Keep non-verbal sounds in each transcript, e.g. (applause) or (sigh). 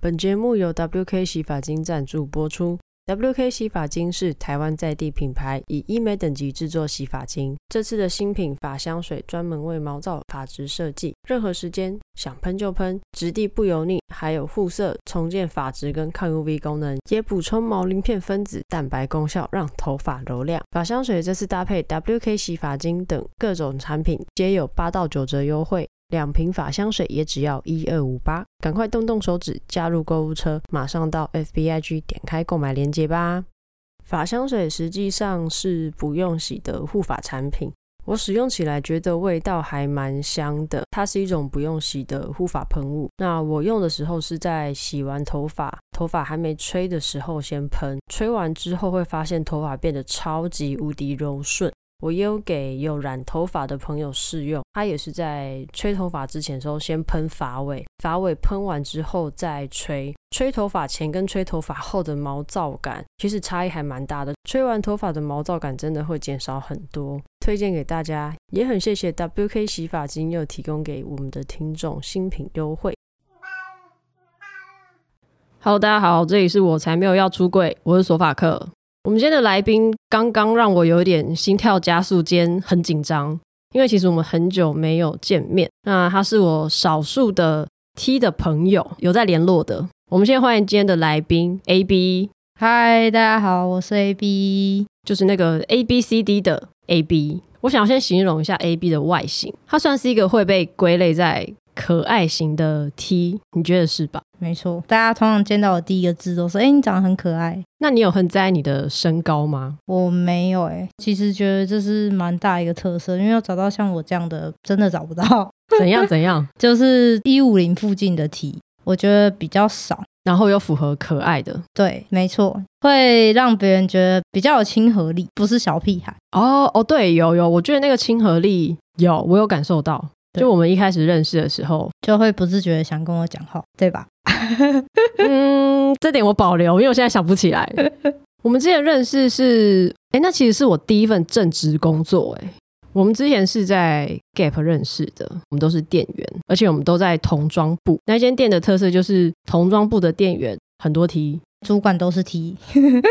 本节目由 WK 洗发精赞助播出。WK 洗发精是台湾在地品牌，以医美等级制作洗发精。这次的新品发香水专门为毛躁发质设计，任何时间想喷就喷，质地不油腻，还有护色、重建发质跟抗 UV 功能，也补充毛鳞片分子蛋白功效，让头发柔亮。发香水这次搭配 WK 洗发精等各种产品，皆有八到九折优惠。两瓶法香水也只要一二五八，赶快动动手指加入购物车，马上到 FBIG 点开购买链接吧。法香水实际上是不用洗的护发产品，我使用起来觉得味道还蛮香的。它是一种不用洗的护发喷雾。那我用的时候是在洗完头发，头发还没吹的时候先喷，吹完之后会发现头发变得超级无敌柔顺。我也有给有染头发的朋友试用，他也是在吹头发之前的时候先喷发尾，发尾喷完之后再吹。吹头发前跟吹头发后的毛躁感其实差异还蛮大的，吹完头发的毛躁感真的会减少很多，推荐给大家。也很谢谢 WK 洗发精又提供给我们的听众新品优惠。Hello，大家好，这里是我才没有要出柜，我是索法克。我们今天的来宾刚刚让我有点心跳加速间很紧张，因为其实我们很久没有见面。那他是我少数的 T 的朋友，有在联络的。我们先欢迎今天的来宾 AB。嗨，大家好，我是 AB，就是那个 A B C D 的 AB。我想要先形容一下 AB 的外形，它算是一个会被归类在可爱型的 T，你觉得是吧？没错，大家通常见到我第一个字都是：哎，你长得很可爱。那你有很在意你的身高吗？我没有哎，其实觉得这是蛮大一个特色，因为要找到像我这样的，真的找不到。怎样 (laughs) 怎样？就是一五零附近的体我觉得比较少，然后又符合可爱的。对，没错，会让别人觉得比较有亲和力，不是小屁孩。哦哦，对，有有，我觉得那个亲和力有，我有感受到。就我们一开始认识的时候，就会不自觉的想跟我讲话，对吧？(laughs) 嗯，这点我保留，因为我现在想不起来。(laughs) 我们之前认识是，哎，那其实是我第一份正职工作，哎，我们之前是在 Gap 认识的，我们都是店员，而且我们都在童装部。那间店的特色就是童装部的店员很多 T。(laughs) 主管都是 T，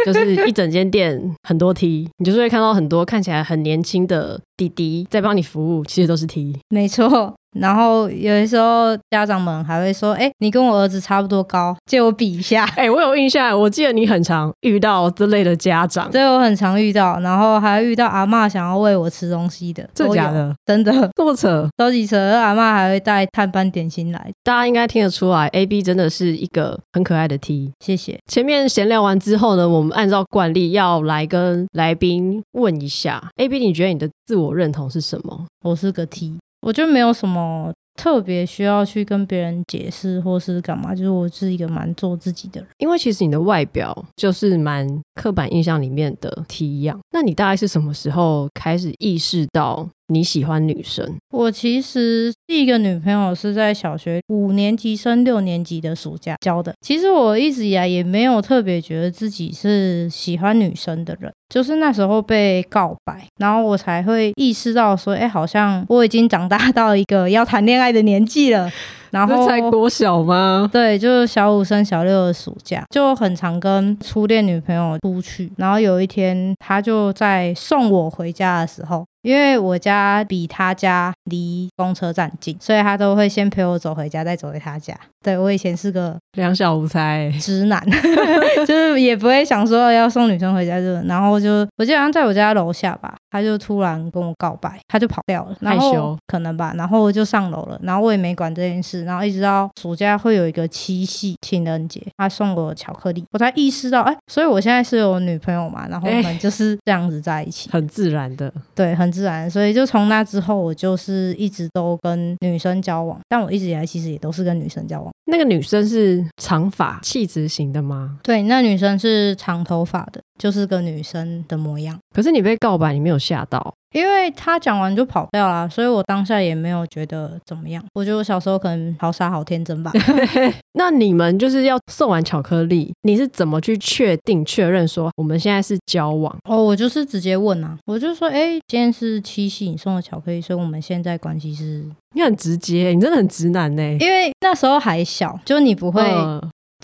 就是一整间店很多 T，你就是会看到很多看起来很年轻的弟弟在帮你服务，其实都是 T。没错。(laughs) 然后有的时候家长们还会说：“哎，你跟我儿子差不多高，借我比一下。(laughs) ”哎，我有印象，我记得你很常遇到这类的家长。对，我很常遇到，然后还遇到阿嬷想要喂我吃东西的，真的假的？真的 (laughs) 这么扯，超级扯。阿妈还会带探班点心来，大家应该听得出来，AB 真的是一个很可爱的 T。谢谢。前面闲聊完之后呢，我们按照惯例要来跟来宾问一下，AB，你觉得你的自我认同是什么？我是个 T，我就没有什么。特别需要去跟别人解释或是干嘛，就是我是一个蛮做自己的人。因为其实你的外表就是蛮刻板印象里面的 T 样。那你大概是什么时候开始意识到你喜欢女生？我其实第一个女朋友是在小学五年级升六年级的暑假交的。其实我一直以来也没有特别觉得自己是喜欢女生的人。就是那时候被告白，然后我才会意识到说，哎，好像我已经长大 (laughs) 到一个要谈恋爱的年纪了。然后才国小吗？对，就是小五升小六的暑假，就很常跟初恋女朋友出去。然后有一天，他就在送我回家的时候。因为我家比他家离公车站近，所以他都会先陪我走回家，再走回他家。对，我以前是个两小无猜。直男，(laughs) 就是也不会想说要送女生回家，就然后就我记得好像在我家楼下吧，他就突然跟我告白，他就跑掉了，害羞。可能吧，然后我就上楼了，然后我也没管这件事，然后一直到暑假会有一个七夕情人节，他送我巧克力，我才意识到，哎，所以我现在是有女朋友嘛，然后我们就是这样子在一起，很自然的，对，很。自然，所以就从那之后，我就是一直都跟女生交往，但我一直以来其实也都是跟女生交往。那个女生是长发、气质型的吗？对，那女生是长头发的，就是个女生的模样。可是你被告白，你没有吓到？因为他讲完就跑掉啦，所以我当下也没有觉得怎么样。我觉得我小时候可能好傻好天真吧。(laughs) 那你们就是要送完巧克力，你是怎么去确定确认说我们现在是交往？哦，我就是直接问啊，我就说，哎，今天是七夕，你送的巧克力，所以我们现在关系是？你很直接，你真的很直男呢。因为那时候还小，就你不会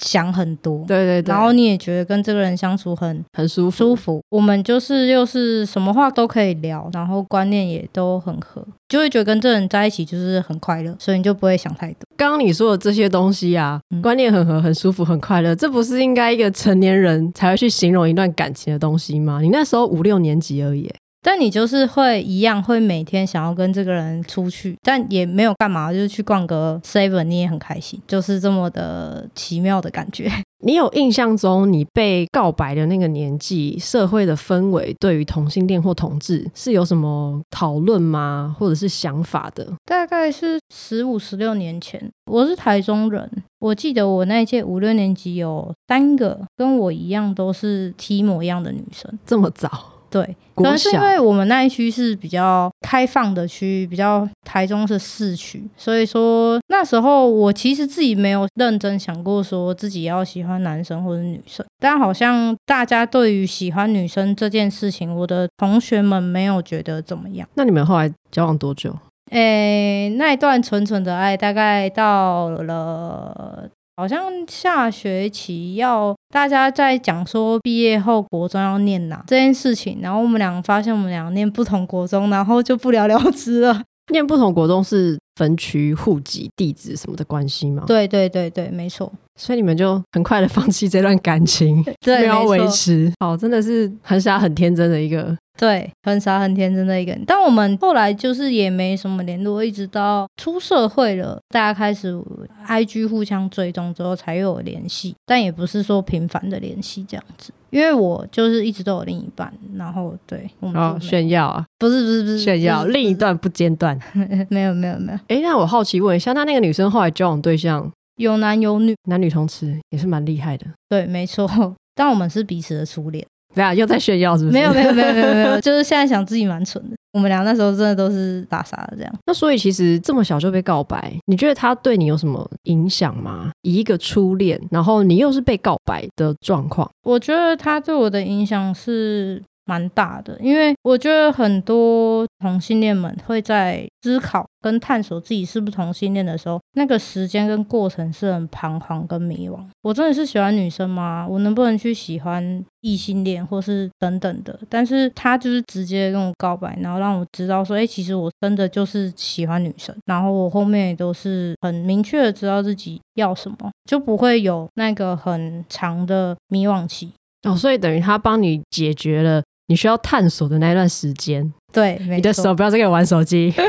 想很多，对对对，然后你也觉得跟这个人相处很很舒服舒服。我们就是又是什么话都可以聊，然后观念也都很合，就会觉得跟这个人在一起就是很快乐，所以你就不会想太多。刚刚你说的这些东西啊，嗯、观念很合，很舒服，很快乐，这不是应该一个成年人才会去形容一段感情的东西吗？你那时候五六年级而已。但你就是会一样，会每天想要跟这个人出去，但也没有干嘛，就是去逛个 Seven，你也很开心，就是这么的奇妙的感觉。(laughs) 你有印象中你被告白的那个年纪，社会的氛围对于同性恋或同志是有什么讨论吗？或者是想法的？大概是十五、十六年前，我是台中人，我记得我那一届五六年级有三个跟我一样都是 T 模一样的女生，这么早。对，可能是因为我们那一区是比较开放的区，比较台中是市区，所以说那时候我其实自己没有认真想过说自己要喜欢男生或者女生，但好像大家对于喜欢女生这件事情，我的同学们没有觉得怎么样。那你们后来交往多久？诶，那一段纯纯的爱大概到了。好像下学期要大家在讲说毕业后国中要念哪这件事情，然后我们两个发现我们两个念不同国中，然后就不了了之了。念不同国中是分区、户籍、地址什么的关系吗？对对对对，没错。所以你们就很快的 (laughs) 放弃这段感情，(laughs) 对，没有维持。哦，真的是很傻很天真的一个。对，很傻很天真的一个人。但我们后来就是也没什么联络，一直到出社会了，大家开始 IG 互相追踪之后才有联系，但也不是说频繁的联系这样子。因为我就是一直都有另一半，然后对我们哦炫耀啊，不是不是不是炫耀，另一段不间断，没有没有没有。哎，那我好奇问一下，那那个女生后来交往对象有男有女，男女通吃也是蛮厉害的。对，没错，但我们是彼此的初恋。对啊，又在炫耀是不是？没有没有没有没有没有，就是现在想自己蛮蠢的。我们俩那时候真的都是打傻的这样。那所以其实这么小就被告白，你觉得他对你有什么影响吗？以一个初恋，然后你又是被告白的状况，我觉得他对我的影响是。蛮大的，因为我觉得很多同性恋们会在思考跟探索自己是不是同性恋的时候，那个时间跟过程是很彷徨跟迷惘。我真的是喜欢女生吗？我能不能去喜欢异性恋，或是等等的？但是他就是直接跟我告白，然后让我知道说，哎，其实我真的就是喜欢女生。然后我后面也都是很明确的知道自己要什么，就不会有那个很长的迷惘期。哦，所以等于他帮你解决了。你需要探索的那段时间，对，你的手不要再给我玩手机。(laughs)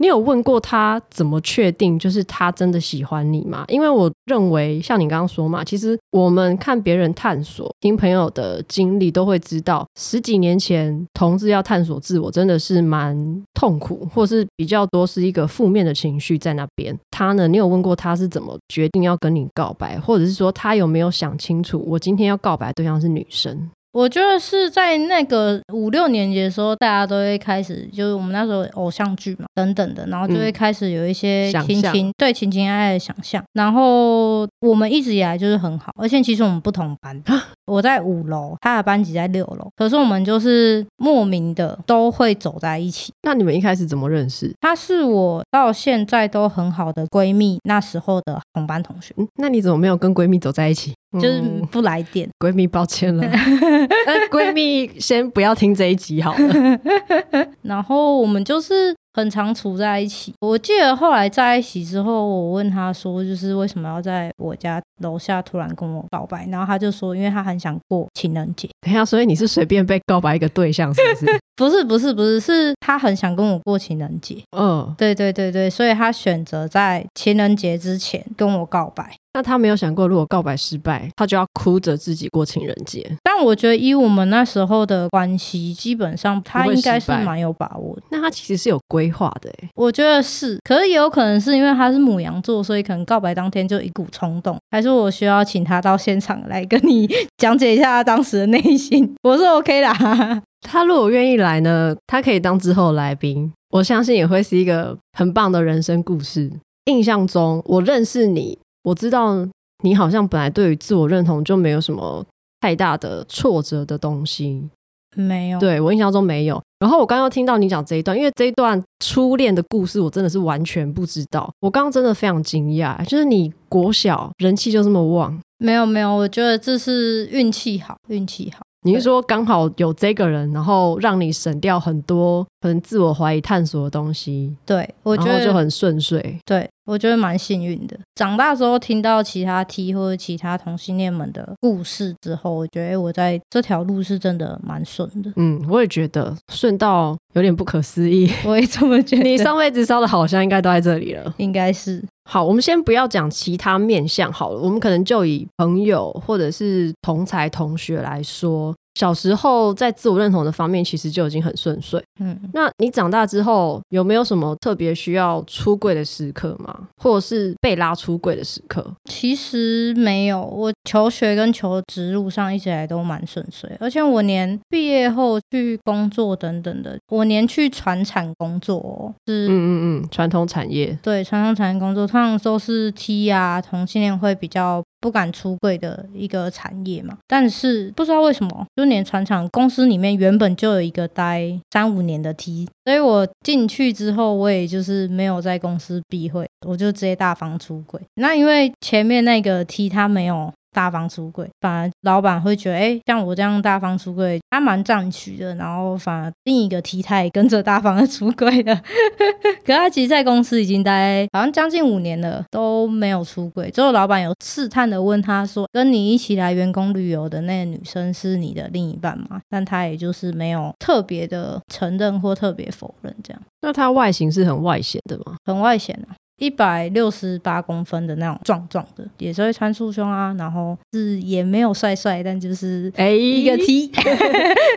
你有问过他怎么确定就是他真的喜欢你吗？因为我认为，像你刚刚说嘛，其实我们看别人探索，听朋友的经历，都会知道，十几年前同志要探索自我，真的是蛮痛苦，或是比较多是一个负面的情绪在那边。他呢，你有问过他是怎么决定要跟你告白，或者是说他有没有想清楚，我今天要告白对象是女生？我觉得是在那个五六年级的时候，大家都会开始，就是我们那时候偶像剧嘛，等等的，然后就会开始有一些情情、嗯、对情情爱爱的想象。然后我们一直以来就是很好，而且其实我们不同班，我在五楼，他的班级在六楼，可是我们就是莫名的都会走在一起。那你们一开始怎么认识？她是我到现在都很好的闺蜜，那时候的同班同学。嗯，那你怎么没有跟闺蜜走在一起？就是不来电，嗯，闺蜜抱歉了。那 (laughs) 闺蜜先不要听这一集好了。(laughs) 然后我们就是很常处在一起。我记得后来在一起之后，我问他说，就是为什么要在我家楼下突然跟我告白？然后他就说，因为他很想过情人节。(laughs) 等一下，所以你是随便被告白一个对象，是不是？不是，不是，不是，是他很想跟我过情人节。嗯，对对对对，所以他选择在情人节之前跟我告白。那他没有想过，如果告白失败，他就要哭着自己过情人节。但我觉得，以我们那时候的关系，基本上他应该是蛮有把握的。那他其实是有规划的，哎，我觉得是。可是也有可能是因为他是母羊座，所以可能告白当天就一股冲动。还是我需要请他到现场来跟你讲解一下他当时的内心？我是 OK 啦。他如果愿意来呢，他可以当之后来宾。我相信也会是一个很棒的人生故事。印象中，我认识你。我知道你好像本来对于自我认同就没有什么太大的挫折的东西，没有。对，我印象中没有，然后我刚刚听到你讲这一段，因为这一段初恋的故事，我真的是完全不知道。我刚刚真的非常惊讶，就是你国小人气就这么旺？没有没有，我觉得这是运气好，运气好。你是说刚好有这个人，然后让你省掉很多可能自我怀疑、探索的东西？对，我觉得就很顺遂。对。我觉得蛮幸运的。长大之后听到其他 T 或者其他同性恋们的故事之后，我觉得我在这条路是真的蛮顺的。嗯，我也觉得顺到有点不可思议。我也这么觉得。你上辈子烧的好香应该都在这里了。应该是。好，我们先不要讲其他面相好了，我们可能就以朋友或者是同才同学来说。小时候在自我认同的方面，其实就已经很顺遂。嗯，那你长大之后有没有什么特别需要出柜的时刻吗？或者是被拉出柜的时刻？其实没有，我求学跟求职路上一直以来都蛮顺遂，而且我连毕业后去工作等等的，我连去传产工作，哦，是嗯嗯嗯，传统产业，对，传统产业工作，通常都是 T 啊，同性恋会比较。不敢出柜的一个产业嘛，但是不知道为什么，就连船厂公司里面原本就有一个待三五年的 T，所以我进去之后，我也就是没有在公司避讳，我就直接大方出轨。那因为前面那个 T 他没有。大方出柜，反而老板会觉得，哎、欸，像我这样大方出柜，他蛮赞许的。然后反而另一个 T 他也跟着大方的出柜了。(laughs) 可他其实，在公司已经待好像将近五年了，都没有出柜。之后老板有试探的问他说：“跟你一起来员工旅游的那个女生是你的另一半吗？”但他也就是没有特别的承认或特别否认这样。那他外形是很外显的吗？很外显啊。一百六十八公分的那种壮壮的，也是会穿束胸啊，然后是也没有帅帅，但就是哎一个 T，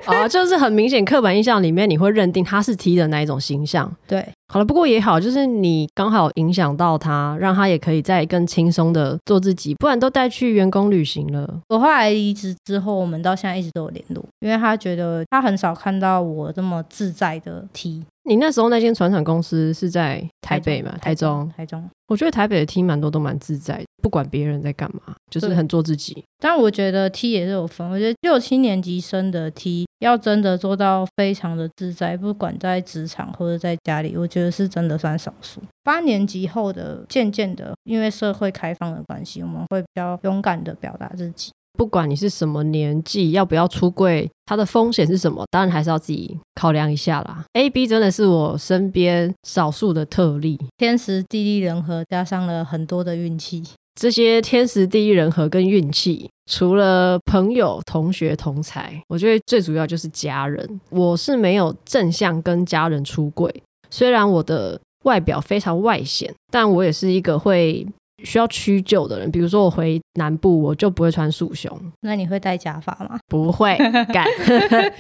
啊，(laughs) 就是很明显刻板印象里面你会认定他是 T 的那一种形象。对，好了，不过也好，就是你刚好影响到他，让他也可以再更轻松的做自己，不然都带去员工旅行了。我后来离职之后，我们到现在一直都有联络，因为他觉得他很少看到我这么自在的 T。你那时候那间船厂公司是在台北嘛？台中，台中。我觉得台北的 T 蛮多都蛮自在，不管别人在干嘛，就是很做自己。但我觉得 T 也是有分，我觉得六七年级生的 T 要真的做到非常的自在，不管在职场或者在家里，我觉得是真的算少数。八年级后的，渐渐的，因为社会开放的关系，我们会比较勇敢的表达自己。不管你是什么年纪，要不要出柜，它的风险是什么？当然还是要自己考量一下啦。A B 真的是我身边少数的特例，天时地利人和加上了很多的运气。这些天时地利人和跟运气，除了朋友、同学、同才，我觉得最主要就是家人。我是没有正向跟家人出柜，虽然我的外表非常外显，但我也是一个会。需要屈就的人，比如说我回南部，我就不会穿束胸。那你会戴假发吗？不会，干。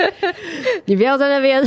(laughs) 你不要在那边。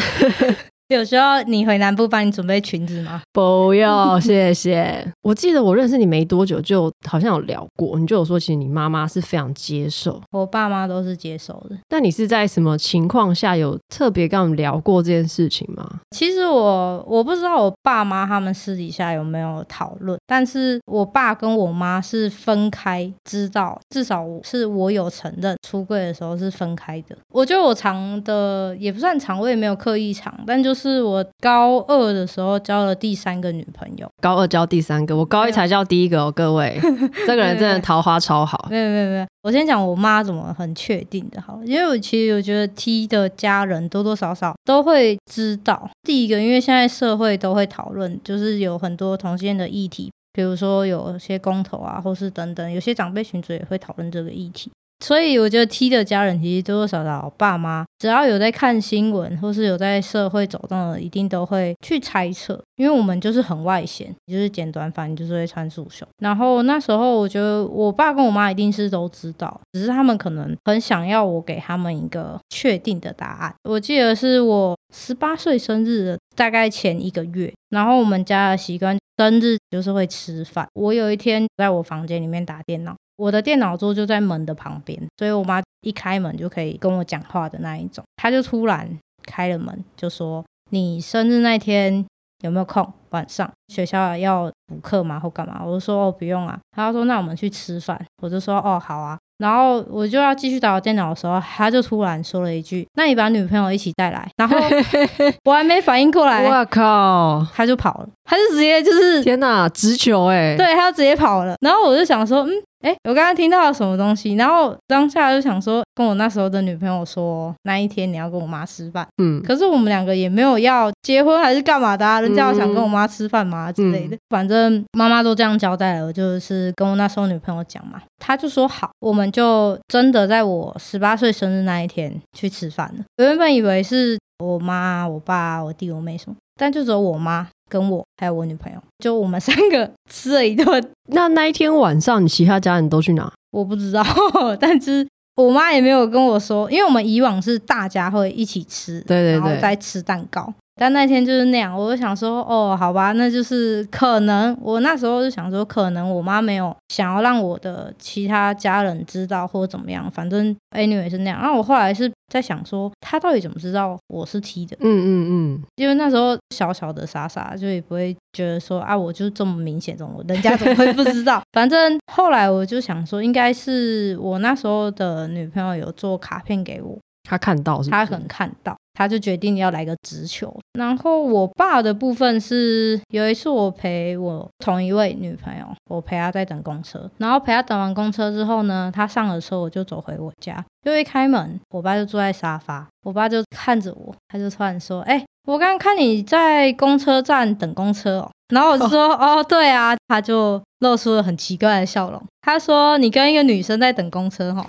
有时候你回南部帮你准备裙子吗？不要，(laughs) 谢谢。我记得我认识你没多久，就好像有聊过，你就有说，其实你妈妈是非常接受，我爸妈都是接受的。那你是在什么情况下有特别跟我们聊过这件事情吗？其实我我不知道我爸妈他们私底下有没有讨论，但是我爸跟我妈是分开知道，至少是我有承认出柜的时候是分开的。我觉得我藏的也不算藏，我也没有刻意藏，但就是。是我高二的时候交了第三个女朋友，高二交第三个，我高一才交第一个哦，各位，(laughs) 这个人真的桃花超好。没有没有没有，我先讲我妈怎么很确定的，好，因为我其实我觉得 T 的家人多多少少都会知道。第一个，因为现在社会都会讨论，就是有很多同性的议题，比如说有些公投啊，或是等等，有些长辈群组也会讨论这个议题。所以我觉得 T 的家人其实多多少少，爸妈只要有在看新闻或是有在社会走动的，一定都会去猜测，因为我们就是很外显，就是剪短发，就是会穿束胸。然后那时候我觉得我爸跟我妈一定是都知道，只是他们可能很想要我给他们一个确定的答案。我记得是我十八岁生日的大概前一个月，然后我们家的习惯生日就是会吃饭。我有一天在我房间里面打电脑。我的电脑桌就在门的旁边，所以我妈一开门就可以跟我讲话的那一种。她就突然开了门，就说：“你生日那天有没有空？晚上学校要补课吗？或干嘛？”我就说：“哦，不用啊。”她说：“那我们去吃饭。”我就说：“哦，好啊。”然后我就要继续打我电脑的时候，他就突然说了一句：“那你把女朋友一起带来。”然后 (laughs) 我还没反应过来，我靠，他就跑了，他就直接就是天哪，直球哎，对，他就直接跑了。然后我就想说，嗯。哎，我刚刚听到了什么东西，然后当下就想说，跟我那时候的女朋友说，那一天你要跟我妈吃饭。嗯，可是我们两个也没有要结婚还是干嘛的啊，人家要想跟我妈吃饭嘛之类的。嗯，反正妈妈都这样交代了，我就是跟我那时候女朋友讲嘛，她就说好，我们就真的在我十八岁生日那一天去吃饭了。我原本以为是我妈、我爸、我弟、我妹什么，但就只有我妈。跟我还有我女朋友，就我们三个 (laughs) 吃了一顿。那那一天晚上，你其他家人都去哪？我不知道，(laughs) 但是我妈也没有跟我说，因为我们以往是大家会一起吃，对对对，然后再吃蛋糕。但那天就是那样，我就想说，哦，好吧，那就是可能我那时候就想说，可能我妈没有想要让我的其他家人知道或者怎么样，反正 anyway 是那样。然后我后来是在想说，她到底怎么知道我是 T 的？嗯嗯嗯，因为那时候小小的傻傻，就也不会觉得说啊，我就这么明显，怎么人家怎么会不知道？(laughs) 反正后来我就想说，应该是我那时候的女朋友有做卡片给我，她看到是是？她可能看到。他就决定要来个直球，然后我爸的部分是有一次我陪我同一位女朋友，我陪她在等公车，然后陪她等完公车之后呢，她上了车，我就走回我家，就一开门，我爸就坐在沙发，我爸就看着我，他就突然说：“哎、欸，我刚刚看你在公车站等公车哦。”然后我就说：“哦，哦，对啊。”他就露出了很奇怪的笑容，他说：“你跟一个女生在等公车哈？”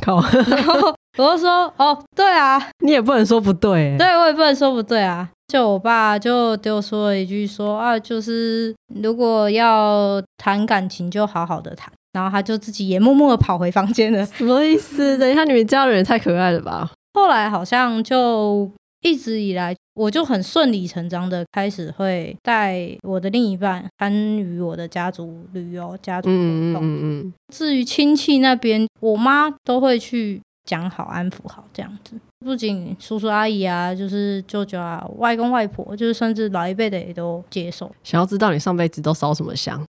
然后。我就说哦，对啊，你也不能说不对，对，我也不能说不对啊。就我爸就对我说了一句说，啊，就是如果要谈感情，就好好的谈。然后他就自己也默默的跑回房间了。什么意思？等一下，你们家人也太可爱了吧？后来好像就一直以来，我就很顺理成章的开始会带我的另一半参与我的家族旅游、家族活动。嗯嗯嗯嗯。至于亲戚那边，我妈都会去。讲好，安抚好，这样子。不仅叔叔阿姨啊，就是舅舅啊、外公外婆，就是甚至老一辈的也都接受。想要知道你上辈子都烧什么香？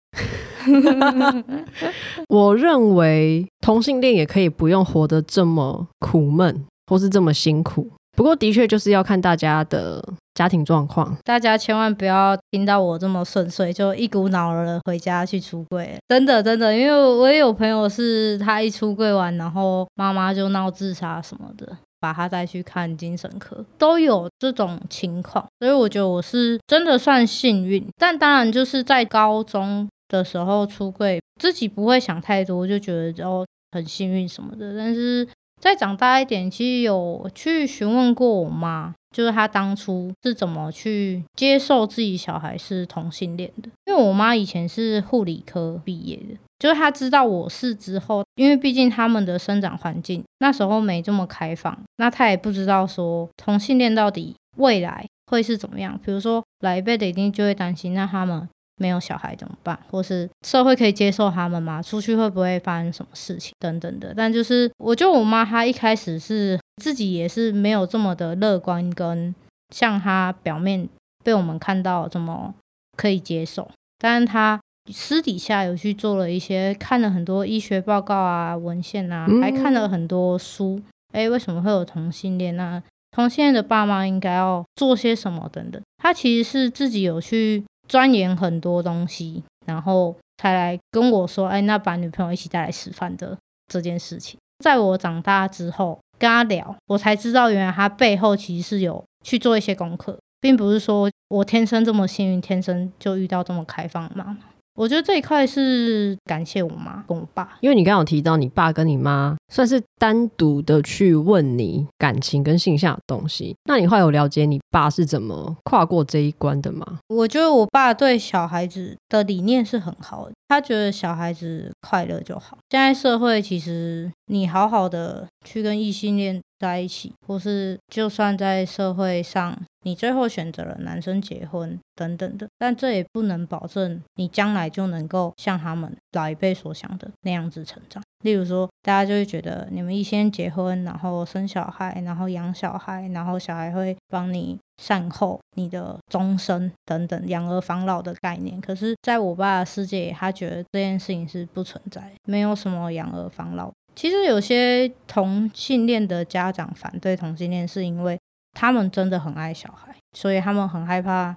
我认为同性恋也可以不用活得这么苦闷，或是这么辛苦。不过的确就是要看大家的家庭状况，大家千万不要听到我这么顺遂就一股脑儿的回家去出柜，真的真的，因为我也有朋友是他一出柜完，然后妈妈就闹自杀什么的，把他带去看精神科，都有这种情况，所以我觉得我是真的算幸运，但当然就是在高中的时候出柜，自己不会想太多，就觉得哦很幸运什么的，但是。再长大一点，其实有去询问过我妈，就是她当初是怎么去接受自己小孩是同性恋的。因为我妈以前是护理科毕业的，就是她知道我是之后，因为毕竟他们的生长环境那时候没这么开放，那她也不知道说同性恋到底未来会是怎么样。比如说老一辈的一定就会担心，那他们。没有小孩怎么办？或是社会可以接受他们吗？出去会不会发生什么事情等等的？但就是，我觉得我妈她一开始是自己也是没有这么的乐观，跟像他表面被我们看到这么可以接受。但是他私底下有去做了一些，看了很多医学报告啊、文献啊，还看了很多书。诶，为什么会有同性恋？那同性恋的爸妈应该要做些什么等等？他其实是自己有去。钻研很多东西，然后才来跟我说：“哎，那把女朋友一起带来吃饭的这件事情。”在我长大之后跟他聊，我才知道原来他背后其实是有去做一些功课，并不是说我天生这么幸运，天生就遇到这么开放的妈妈。我觉得这一块是感谢我妈跟我爸，因为你刚刚有提到你爸跟你妈算是单独的去问你感情跟性向的东西，那你后来有了解你爸是怎么跨过这一关的吗？我觉得我爸对小孩子的理念是很好的，他觉得小孩子快乐就好。现在社会其实你好好的去跟异性恋在一起，或是就算在社会上，你最后选择了男生结婚等等的，但这也不能保证你将来就能够像他们老一辈所想的那样子成长。例如说，大家就会觉得你们一先结婚，然后生小孩，然后养小孩，然后小孩会帮你善后你的终身等等养儿防老的概念。可是，在我爸的世界，他觉得这件事情是不存在，没有什么养儿防老。其实有些同性恋的家长反对同性恋，是因为他们真的很爱小孩，所以他们很害怕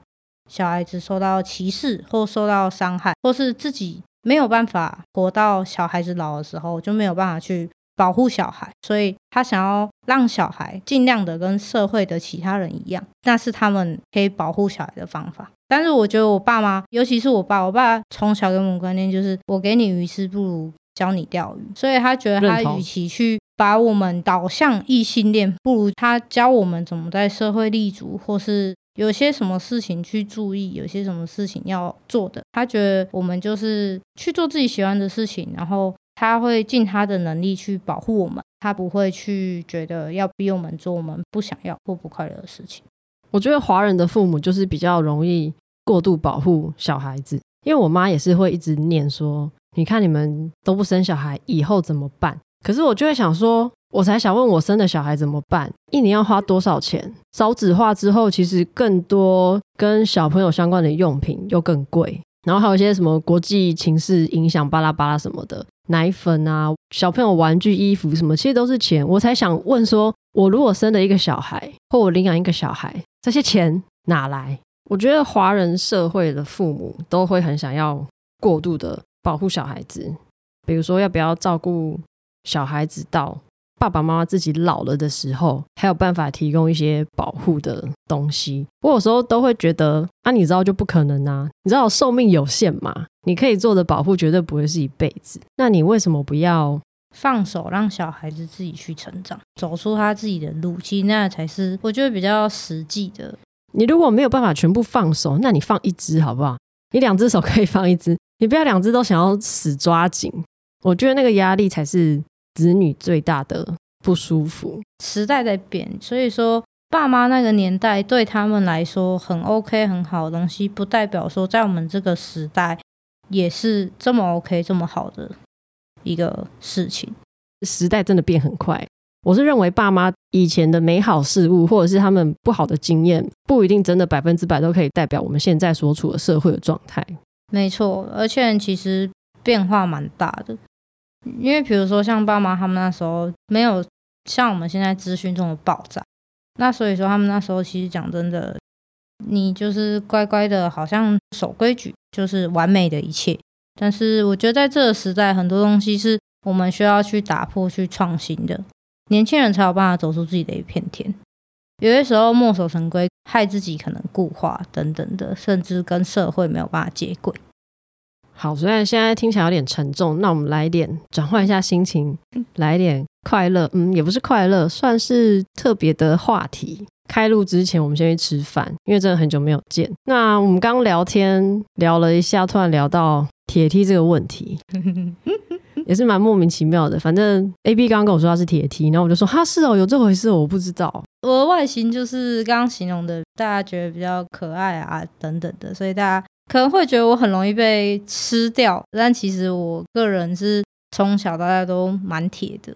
小孩子受到歧视或受到伤害，或是自己没有办法活到小孩子老的时候，就没有办法去保护小孩，所以他想要让小孩尽量的跟社会的其他人一样，那是他们可以保护小孩的方法。但是我觉得我爸妈，尤其是我爸，我爸从小给我们观念就是，我给你鱼吃，不如教你钓鱼，所以他觉得他与其去把我们导向异性恋，不如他教我们怎么在社会立足，或是有些什么事情去注意，有些什么事情要做的。他觉得我们就是去做自己喜欢的事情，然后他会尽他的能力去保护我们，他不会去觉得要逼我们做我们不想要或不快乐的事情。我觉得华人的父母就是比较容易过度保护小孩子，因为我妈也是会一直念说。你看你们都不生小孩，以后怎么办？可是我就会想说，我才想问我生的小孩怎么办？一年要花多少钱？少子化之后，其实更多跟小朋友相关的用品又更贵，然后还有一些什么国际情势影响巴拉巴拉什么的，奶粉啊，小朋友玩具、衣服什么，其实都是钱。我才想问说，我如果生了一个小孩，或我领养一个小孩，这些钱哪来？我觉得华人社会的父母都会很想要过度的。保护小孩子，比如说要不要照顾小孩子到爸爸妈妈自己老了的时候，还有办法提供一些保护的东西。我有时候都会觉得，啊，你知道就不可能啊，你知道寿命有限嘛，你可以做的保护绝对不会是一辈子。那你为什么不要放手让小孩子自己去成长，走出他自己的路？其实那才是我觉得比较实际的。你如果没有办法全部放手，那你放一只好不好？你两只手可以放一只。你不要两只都想要死抓紧，我觉得那个压力才是子女最大的不舒服。时代在变，所以说爸妈那个年代对他们来说很 OK 很好的东西，不代表说在我们这个时代也是这么 OK 这么好的一个事情。时代真的变很快，我是认为爸妈以前的美好事物，或者是他们不好的经验，不一定真的百分之百都可以代表我们现在所处的社会的状态。没错，而且其实变化蛮大的，因为比如说像爸妈他们那时候没有像我们现在资讯这么爆炸，那所以说他们那时候其实讲真的，你就是乖乖的，好像守规矩就是完美的一切。但是我觉得在这个时代，很多东西是我们需要去打破、去创新的，年轻人才有办法走出自己的一片天。有些时候墨守成规，害自己可能固化等等的，甚至跟社会没有办法接轨。好，虽然现在听起来有点沉重，那我们来点转换一下心情，来点快乐。嗯，也不是快乐，算是特别的话题。开录之前，我们先去吃饭，因为真的很久没有见。那我们刚聊天聊了一下，突然聊到铁梯这个问题。(laughs) 也是蛮莫名其妙的，反正 A B 刚刚跟我说他是铁梯，然后我就说哈是哦，有这回事，我不知道。我的外形就是刚刚形容的，大家觉得比较可爱啊等等的，所以大家可能会觉得我很容易被吃掉，但其实我个人是从小到大都蛮铁的。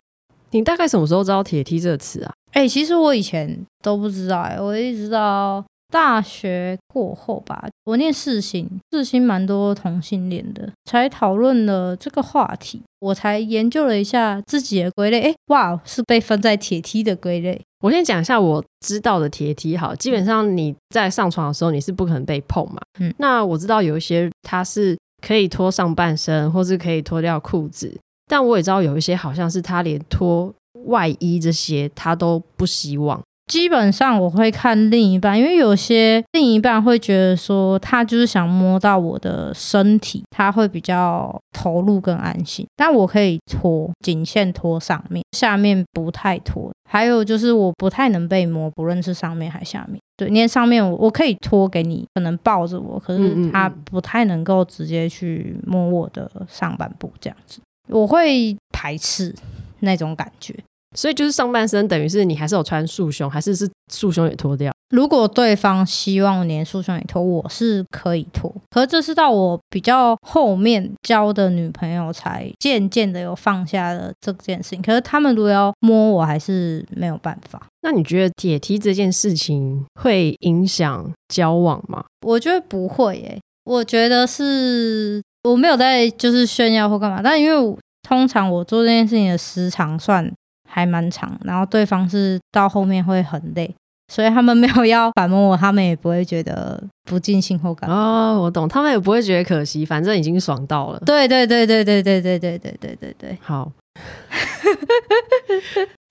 你大概什么时候知道铁梯这个词啊？哎、欸，其实我以前都不知道、欸，哎，我一直到。大学过后吧，我念世新，世新蛮多同性恋的，才讨论了这个话题，我才研究了一下自己的归类，哎，哇，是被分在铁梯的归类。我先讲一下我知道的铁梯，好，基本上你在上床的时候你是不可能被碰嘛，嗯，那我知道有一些他是可以脱上半身，或是可以脱掉裤子，但我也知道有一些好像是他连脱外衣这些他都不希望。基本上我会看另一半，因为有些另一半会觉得说他就是想摸到我的身体，他会比较投入跟安心。但我可以脱，仅限脱上面，下面不太脱。还有就是我不太能被摸，不论是上面还是下面。对，因为上面我我可以拖给你，可能抱着我，可是他不太能够直接去摸我的上半部这样子，我会排斥那种感觉。所以就是上半身，等于是你还是有穿束胸，还是是束胸也脱掉？如果对方希望连束胸也脱，我是可以脱。可是这是到我比较后面交的女朋友才渐渐的有放下了这件事情。可是他们如果要摸我，还是没有办法。那你觉得铁梯这件事情会影响交往吗？我觉得不会耶。我觉得是我没有在就是炫耀或干嘛，但因为通常我做这件事情的时长算还蛮长，然后对方是到后面会很累，所以他们没有要反问我，他们也不会觉得不尽兴或感哦，我懂，他们也不会觉得可惜，反正已经爽到了。对对对对对对对对对对对对，好。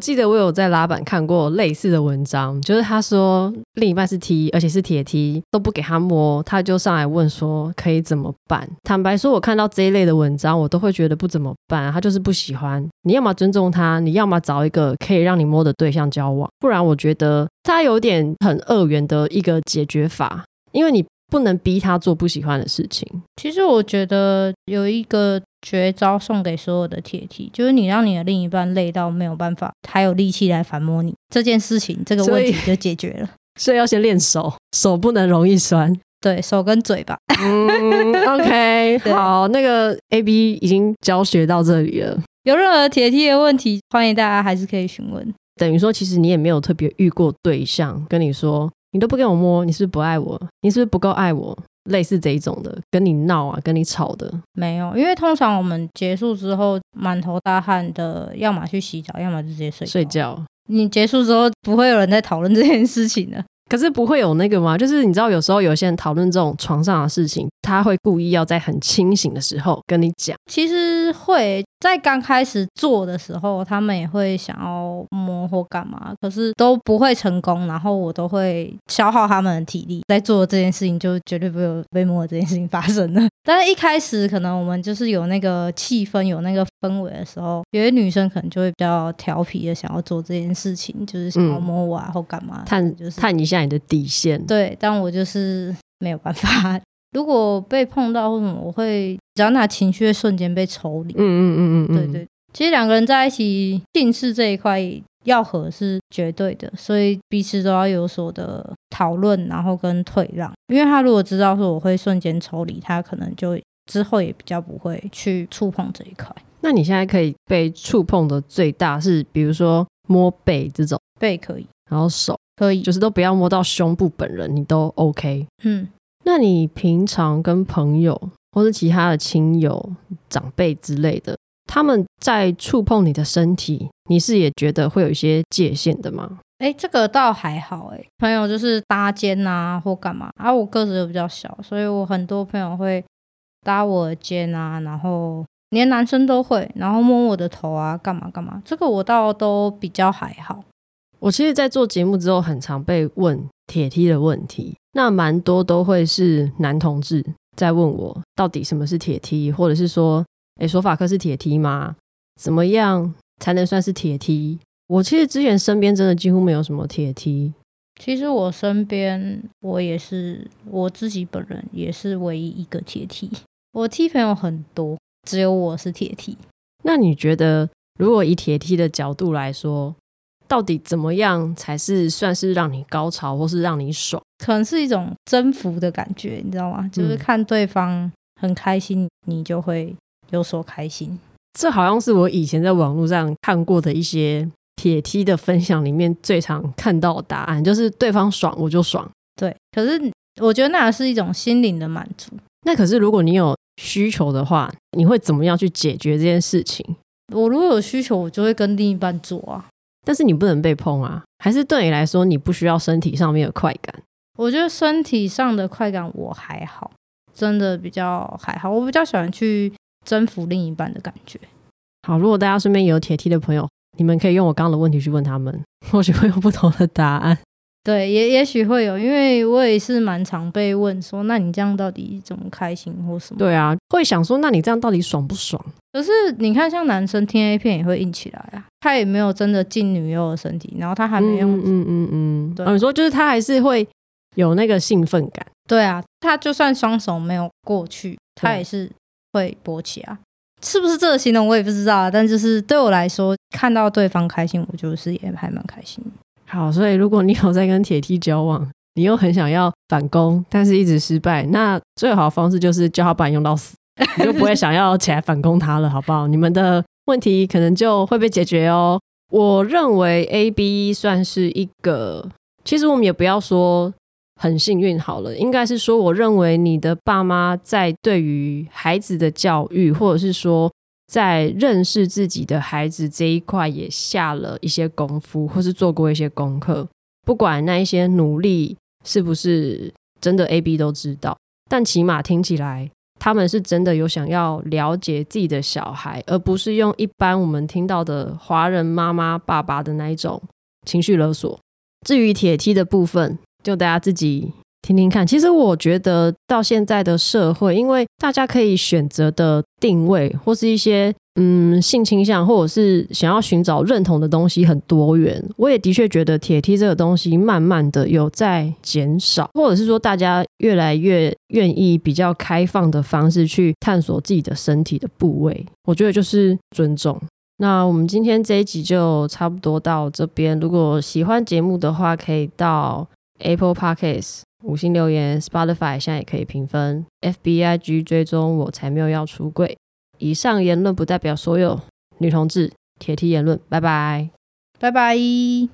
记得我有在拉板看过类似的文章，就是他说另一半是 T，而且是铁 T，都不给他摸，他就上来问说可以怎么办？坦白说，我看到这一类的文章，我都会觉得不怎么办，他就是不喜欢。你要么尊重他，你要么找一个可以让你摸的对象交往，不然我觉得他有点很二元的一个解决法，因为你不能逼他做不喜欢的事情。其实我觉得有一个。绝招送给所有的铁 T，就是你让你的另一半累到没有办法，还有力气来反摸你这件事情，这个问题就解决了。(laughs) 所以，要先练手，手不能容易酸。对手跟嘴巴。嗯，OK，(laughs) 好，那个 AB 已经教学到这里了。有任何铁 T 的问题，欢迎大家还是可以询问。等于说，其实你也没有特别遇过对象跟你说，你都不给我摸，你是不是不爱我？你是不是不够爱我？类似这一种的，跟你闹啊，跟你吵的，没有，因为通常我们结束之后满头大汗的，要么去洗澡，要么就直接睡觉。睡觉。你结束之后，不会有人在讨论这件事情的。可是不会有那个吗？就是你知道，有时候有些人讨论这种床上的事情，他会故意要在很清醒的时候跟你讲。其实会在刚开始做的时候，他们也会想要摸或干嘛，可是都不会成功。然后我都会消耗他们的体力，在做这件事情，就绝对不会有被摸这件事情发生的。(laughs) 但是一开始可能我们就是有那个气氛，有那个氛围的时候，有些女生可能就会比较调皮的想要做这件事情，就是想要摸我啊或干嘛，探就是探一下。你的底线对，但我就是没有办法。如果被碰到或什么，我会只要那情绪会瞬间被抽离。嗯嗯嗯嗯嗯，对对。其实两个人在一起，近视这一块要合是绝对的，所以彼此都要有所的讨论，然后跟退让。因为他如果知道说我会瞬间抽离，他可能就之后也比较不会去触碰这一块。那你现在可以被触碰的最大是，比如说摸背这种，背可以，然后手。可以，就是都不要摸到胸部本人，你都 OK。嗯，那你平常跟朋友或是其他的亲友、长辈之类的，他们在触碰你的身体，你是也觉得会有一些界限的吗？哎、欸，这个倒还好、欸。哎，朋友就是搭肩啊，或干嘛啊。我个子又比较小，所以我很多朋友会搭我的肩啊，然后连男生都会，然后摸我的头啊，干嘛干嘛。这个我倒都比较还好。我其实，在做节目之后，很常被问铁梯的问题，那蛮多都会是男同志在问我，到底什么是铁梯或者是说，诶，索法克是铁梯吗？怎么样才能算是铁梯我其实之前身边真的几乎没有什么铁梯。其实我身边，我也是我自己本人也是唯一一个铁梯。我 T 朋友很多，只有我是铁梯。那你觉得，如果以铁梯的角度来说，到底怎么样才是算是让你高潮，或是让你爽？可能是一种征服的感觉，你知道吗？就是看对方很开心，你就会有所开心。这好像是我以前在网络上看过的一些铁梯的分享里面最常看到的答案，就是对方爽我就爽。对，可是我觉得那是一种心灵的满足。那可是如果你有需求的话，你会怎么样去解决这件事情？我如果有需求，我就会跟另一半做啊。但是你不能被碰啊，还是对你来说，你不需要身体上面的快感？我觉得身体上的快感我还好，真的比较还好。我比较喜欢去征服另一半的感觉。好，如果大家身边有铁梯的朋友，你们可以用我刚刚的问题去问他们，(laughs) 或许会有不同的答案。对，也也许会有，因为我也是蛮常被问说，那你这样到底怎么开心或什么？对啊，会想说，那你这样到底爽不爽？可是你看，像男生听 A 片也会硬起来啊，他也没有真的进女友的身体，然后他还没用，嗯嗯嗯嗯，对，你说就是他还是会有那个兴奋感。对啊，他就算双手没有过去，他也是会勃起啊，是不是这个形容我也不知道啊，但就是对我来说，看到对方开心，我就是也还蛮开心。好，所以如果你有在跟铁 T 交往，你又很想要反攻，但是一直失败，那最好的方式就是叫他把你用到死，你就不会想要起来反攻他了，好不好？你们的问题可能就会被解决哦。我认为 A B 算是一个，其实我们也不要说很幸运好了，应该是说，我认为你的爸妈在对于孩子的教育，或者是说在认识自己的孩子这一块也下了一些功夫，或是做过一些功课。不管那一些努力是不是真的 A、B 都知道，但起码听起来他们是真的有想要了解自己的小孩，而不是用一般我们听到的华人妈妈、爸爸的那一种情绪勒索。至于铁 T 的部分，就大家自己。听听看，其实我觉得到现在的社会，因为大家可以选择的定位，或是一些嗯性倾向，或者是想要寻找认同的东西很多元。我也的确觉得铁 T 这个东西慢慢的有在减少，或者是说大家越来越愿意比较开放的方式去探索自己的身体的部位。我觉得就是尊重。那我们今天这一集就差不多到这边。如果喜欢节目的话，可以到 Apple Podcast。五星留言，Spotify 现在也可以评分，FBIG 追踪我才没有要出柜。以上言论不代表所有女同志铁 T 言论，拜拜，拜拜。